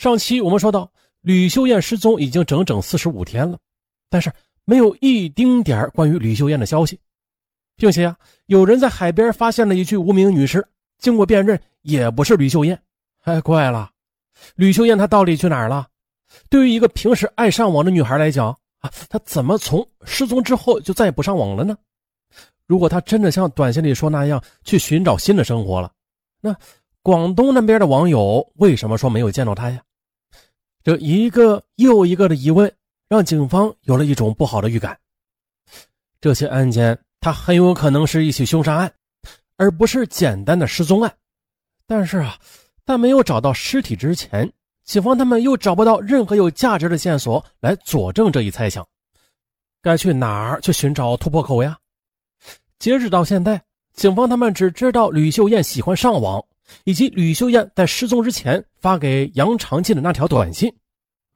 上期我们说到，吕秀艳失踪已经整整四十五天了，但是没有一丁点关于吕秀艳的消息，并且啊，有人在海边发现了一具无名女尸，经过辨认也不是吕秀艳。哎，怪了，吕秀艳她到底去哪儿了？对于一个平时爱上网的女孩来讲啊，她怎么从失踪之后就再也不上网了呢？如果她真的像短信里说那样去寻找新的生活了，那广东那边的网友为什么说没有见到她呀？这一个又一个的疑问，让警方有了一种不好的预感。这些案件，它很有可能是一起凶杀案，而不是简单的失踪案。但是啊，在没有找到尸体之前，警方他们又找不到任何有价值的线索来佐证这一猜想。该去哪儿去寻找突破口呀？截止到现在，警方他们只知道吕秀艳喜欢上网。以及吕秀艳在失踪之前发给杨长进的那条短信，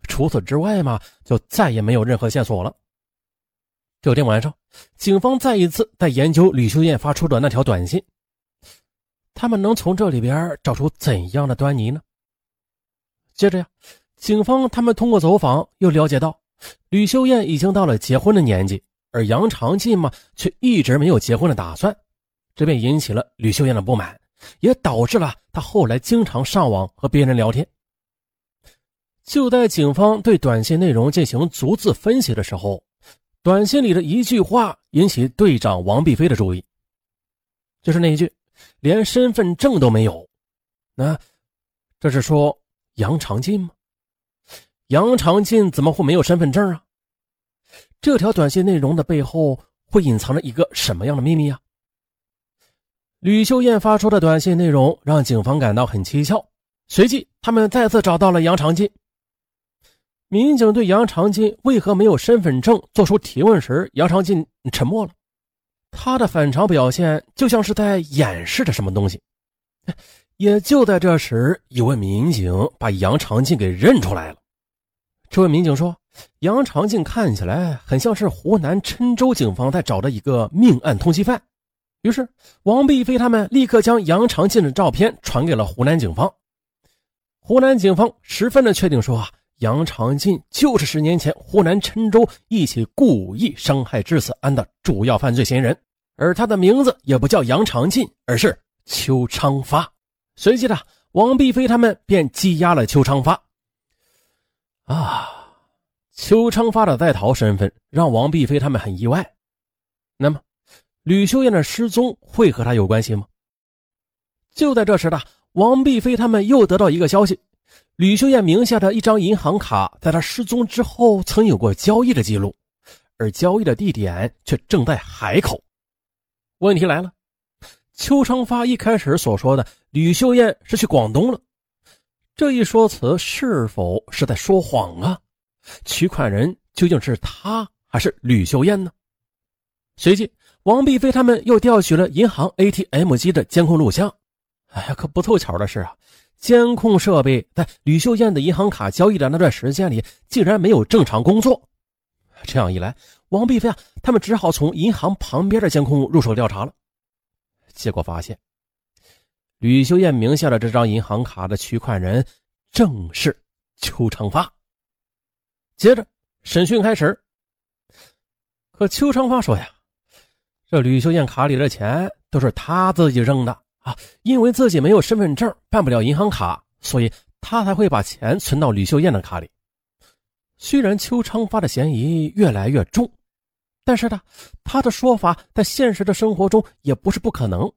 除此之外嘛，就再也没有任何线索了。这天晚上，警方再一次在研究吕秀艳发出的那条短信，他们能从这里边找出怎样的端倪呢？接着呀，警方他们通过走访又了解到，吕秀艳已经到了结婚的年纪，而杨长进嘛，却一直没有结婚的打算，这便引起了吕秀艳的不满。也导致了他后来经常上网和别人聊天。就在警方对短信内容进行逐字分析的时候，短信里的一句话引起队长王碧飞的注意，就是那一句“连身份证都没有”。那这是说杨长进吗？杨长进怎么会没有身份证啊？这条短信内容的背后会隐藏着一个什么样的秘密啊？吕秀艳发出的短信内容让警方感到很蹊跷，随即他们再次找到了杨长进。民警对杨长进为何没有身份证做出提问时，杨长进沉默了。他的反常表现就像是在掩饰着什么东西。也就在这时，一位民警把杨长进给认出来了。这位民警说：“杨长进看起来很像是湖南郴州警方在找的一个命案通缉犯。”于是，王碧飞他们立刻将杨长进的照片传给了湖南警方。湖南警方十分的确定说啊，杨长进就是十年前湖南郴州一起故意伤害致死案的主要犯罪嫌疑人，而他的名字也不叫杨长进，而是邱昌发。随即呢，王碧飞他们便羁押了邱昌发。啊，邱昌发的在逃身份让王碧飞他们很意外。那么。吕秀燕的失踪会和他有关系吗？就在这时的王碧飞他们又得到一个消息：吕秀艳名下的一张银行卡，在她失踪之后曾有过交易的记录，而交易的地点却正在海口。问题来了，邱昌发一开始所说的吕秀艳是去广东了，这一说辞是否是在说谎啊？取款人究竟是他还是吕秀艳呢？随即。王碧飞他们又调取了银行 ATM 机的监控录像。哎呀，可不凑巧的是啊，监控设备在吕秀燕的银行卡交易的那段时间里竟然没有正常工作。这样一来，王碧飞啊，他们只好从银行旁边的监控入手调查了。结果发现，吕秀艳名下的这张银行卡的取款人正是邱长发。接着审讯开始，可邱长发说呀。这吕秀艳卡里的钱都是她自己扔的啊，因为自己没有身份证，办不了银行卡，所以她才会把钱存到吕秀艳的卡里。虽然邱昌发的嫌疑越来越重，但是呢，他的说法在现实的生活中也不是不可能，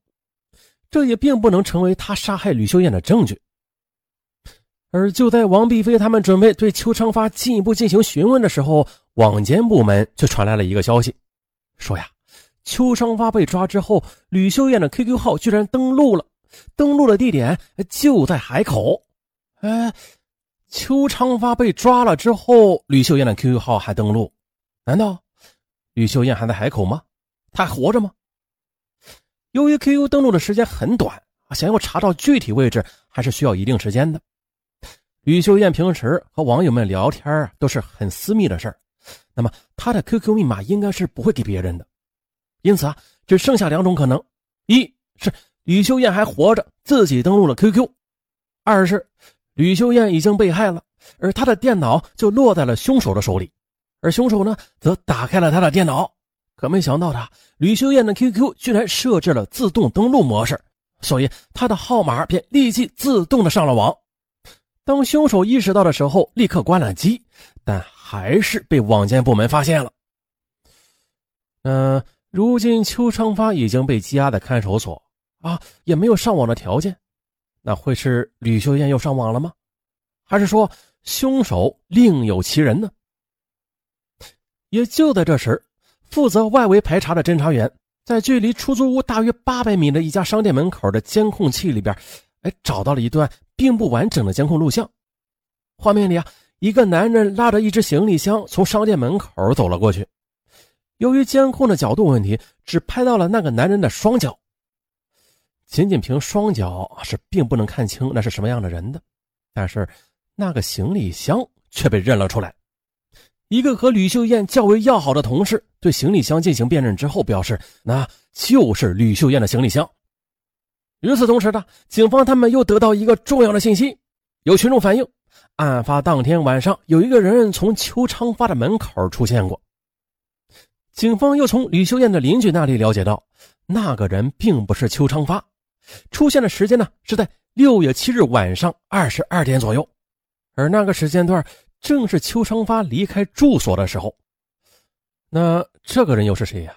这也并不能成为他杀害吕秀艳的证据。而就在王碧飞他们准备对邱昌发进一步进行询问的时候，网监部门却传来了一个消息，说呀。邱昌发被抓之后，吕秀艳的 QQ 号居然登录了，登录的地点就在海口。哎，邱昌发被抓了之后，吕秀艳的 QQ 号还登录，难道吕秀艳还在海口吗？她还活着吗？由于 QQ 登录的时间很短，想要查到具体位置还是需要一定时间的。吕秀艳平时和网友们聊天都是很私密的事儿，那么她的 QQ 密码应该是不会给别人的。因此啊，只剩下两种可能：一是吕秀艳还活着，自己登录了 QQ；二是吕秀艳已经被害了，而她的电脑就落在了凶手的手里，而凶手呢，则打开了他的电脑，可没想到的，吕秀艳的 QQ 居然设置了自动登录模式，所以他的号码便立即自动的上了网。当凶手意识到的时候，立刻关了机，但还是被网监部门发现了。嗯，如今邱昌发已经被羁押在看守所啊，也没有上网的条件，那会是吕秀艳又上网了吗？还是说凶手另有其人呢？也就在这时，负责外围排查的侦查员在距离出租屋大约八百米的一家商店门口的监控器里边，哎，找到了一段并不完整的监控录像。画面里啊，一个男人拉着一只行李箱从商店门口走了过去。由于监控的角度问题，只拍到了那个男人的双脚。仅仅凭双脚是并不能看清那是什么样的人的，但是那个行李箱却被认了出来。一个和吕秀艳较为要好的同事对行李箱进行辨认之后，表示那就是吕秀艳的行李箱。与此同时呢，警方他们又得到一个重要的信息：有群众反映，案发当天晚上有一个人从邱昌发的门口出现过。警方又从吕秀艳的邻居那里了解到，那个人并不是邱昌发，出现的时间呢是在六月七日晚上二十二点左右，而那个时间段正是邱昌发离开住所的时候。那这个人又是谁呀？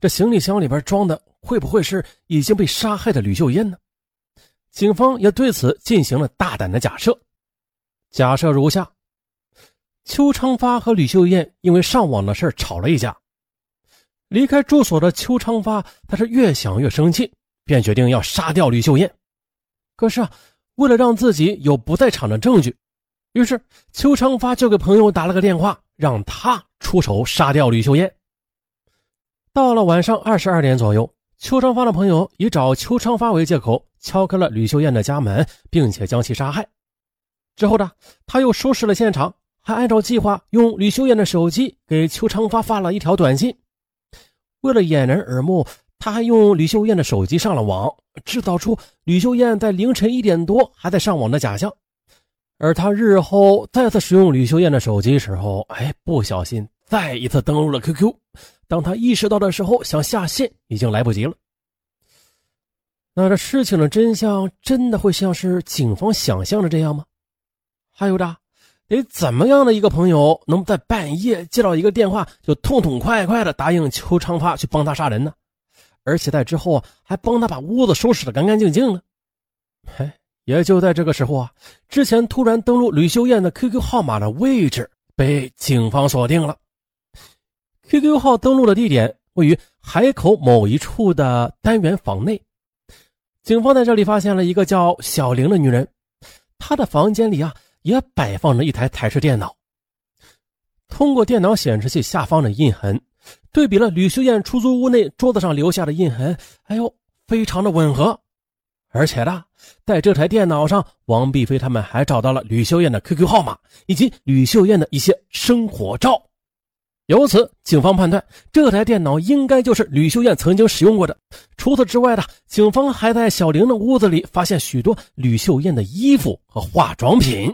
这行李箱里边装的会不会是已经被杀害的吕秀艳呢？警方也对此进行了大胆的假设，假设如下：邱昌发和吕秀艳因为上网的事吵了一架。离开住所的邱昌发，他是越想越生气，便决定要杀掉吕秀艳。可是啊，为了让自己有不在场的证据，于是邱昌发就给朋友打了个电话，让他出手杀掉吕秀艳。到了晚上二十二点左右，邱昌发的朋友以找邱昌发为借口，敲开了吕秀艳的家门，并且将其杀害。之后呢，他又收拾了现场，还按照计划用吕秀艳的手机给邱昌发发了一条短信。为了掩人耳目，他还用吕秀艳的手机上了网，制造出吕秀艳在凌晨一点多还在上网的假象。而他日后再次使用吕秀艳的手机时候，哎，不小心再一次登录了 QQ。当他意识到的时候，想下线已经来不及了。那这事情的真相真的会像是警方想象的这样吗？还有的。哎怎么样的一个朋友能在半夜接到一个电话就痛痛快快的答应邱长发去帮他杀人呢？而且在之后还帮他把屋子收拾的干干净净呢？嘿，也就在这个时候啊，之前突然登录吕秀艳的 QQ 号码的位置被警方锁定了。QQ 号登录的地点位于海口某一处的单元房内，警方在这里发现了一个叫小玲的女人，她的房间里啊。也摆放着一台台式电脑。通过电脑显示器下方的印痕，对比了吕秀艳出租屋内桌子上留下的印痕，哎呦，非常的吻合。而且呢，在这台电脑上，王碧飞他们还找到了吕秀艳的 QQ 号码以及吕秀艳的一些生活照。由此，警方判断这台电脑应该就是吕秀艳曾经使用过的。除此之外的，警方还在小玲的屋子里发现许多吕秀艳的衣服和化妆品。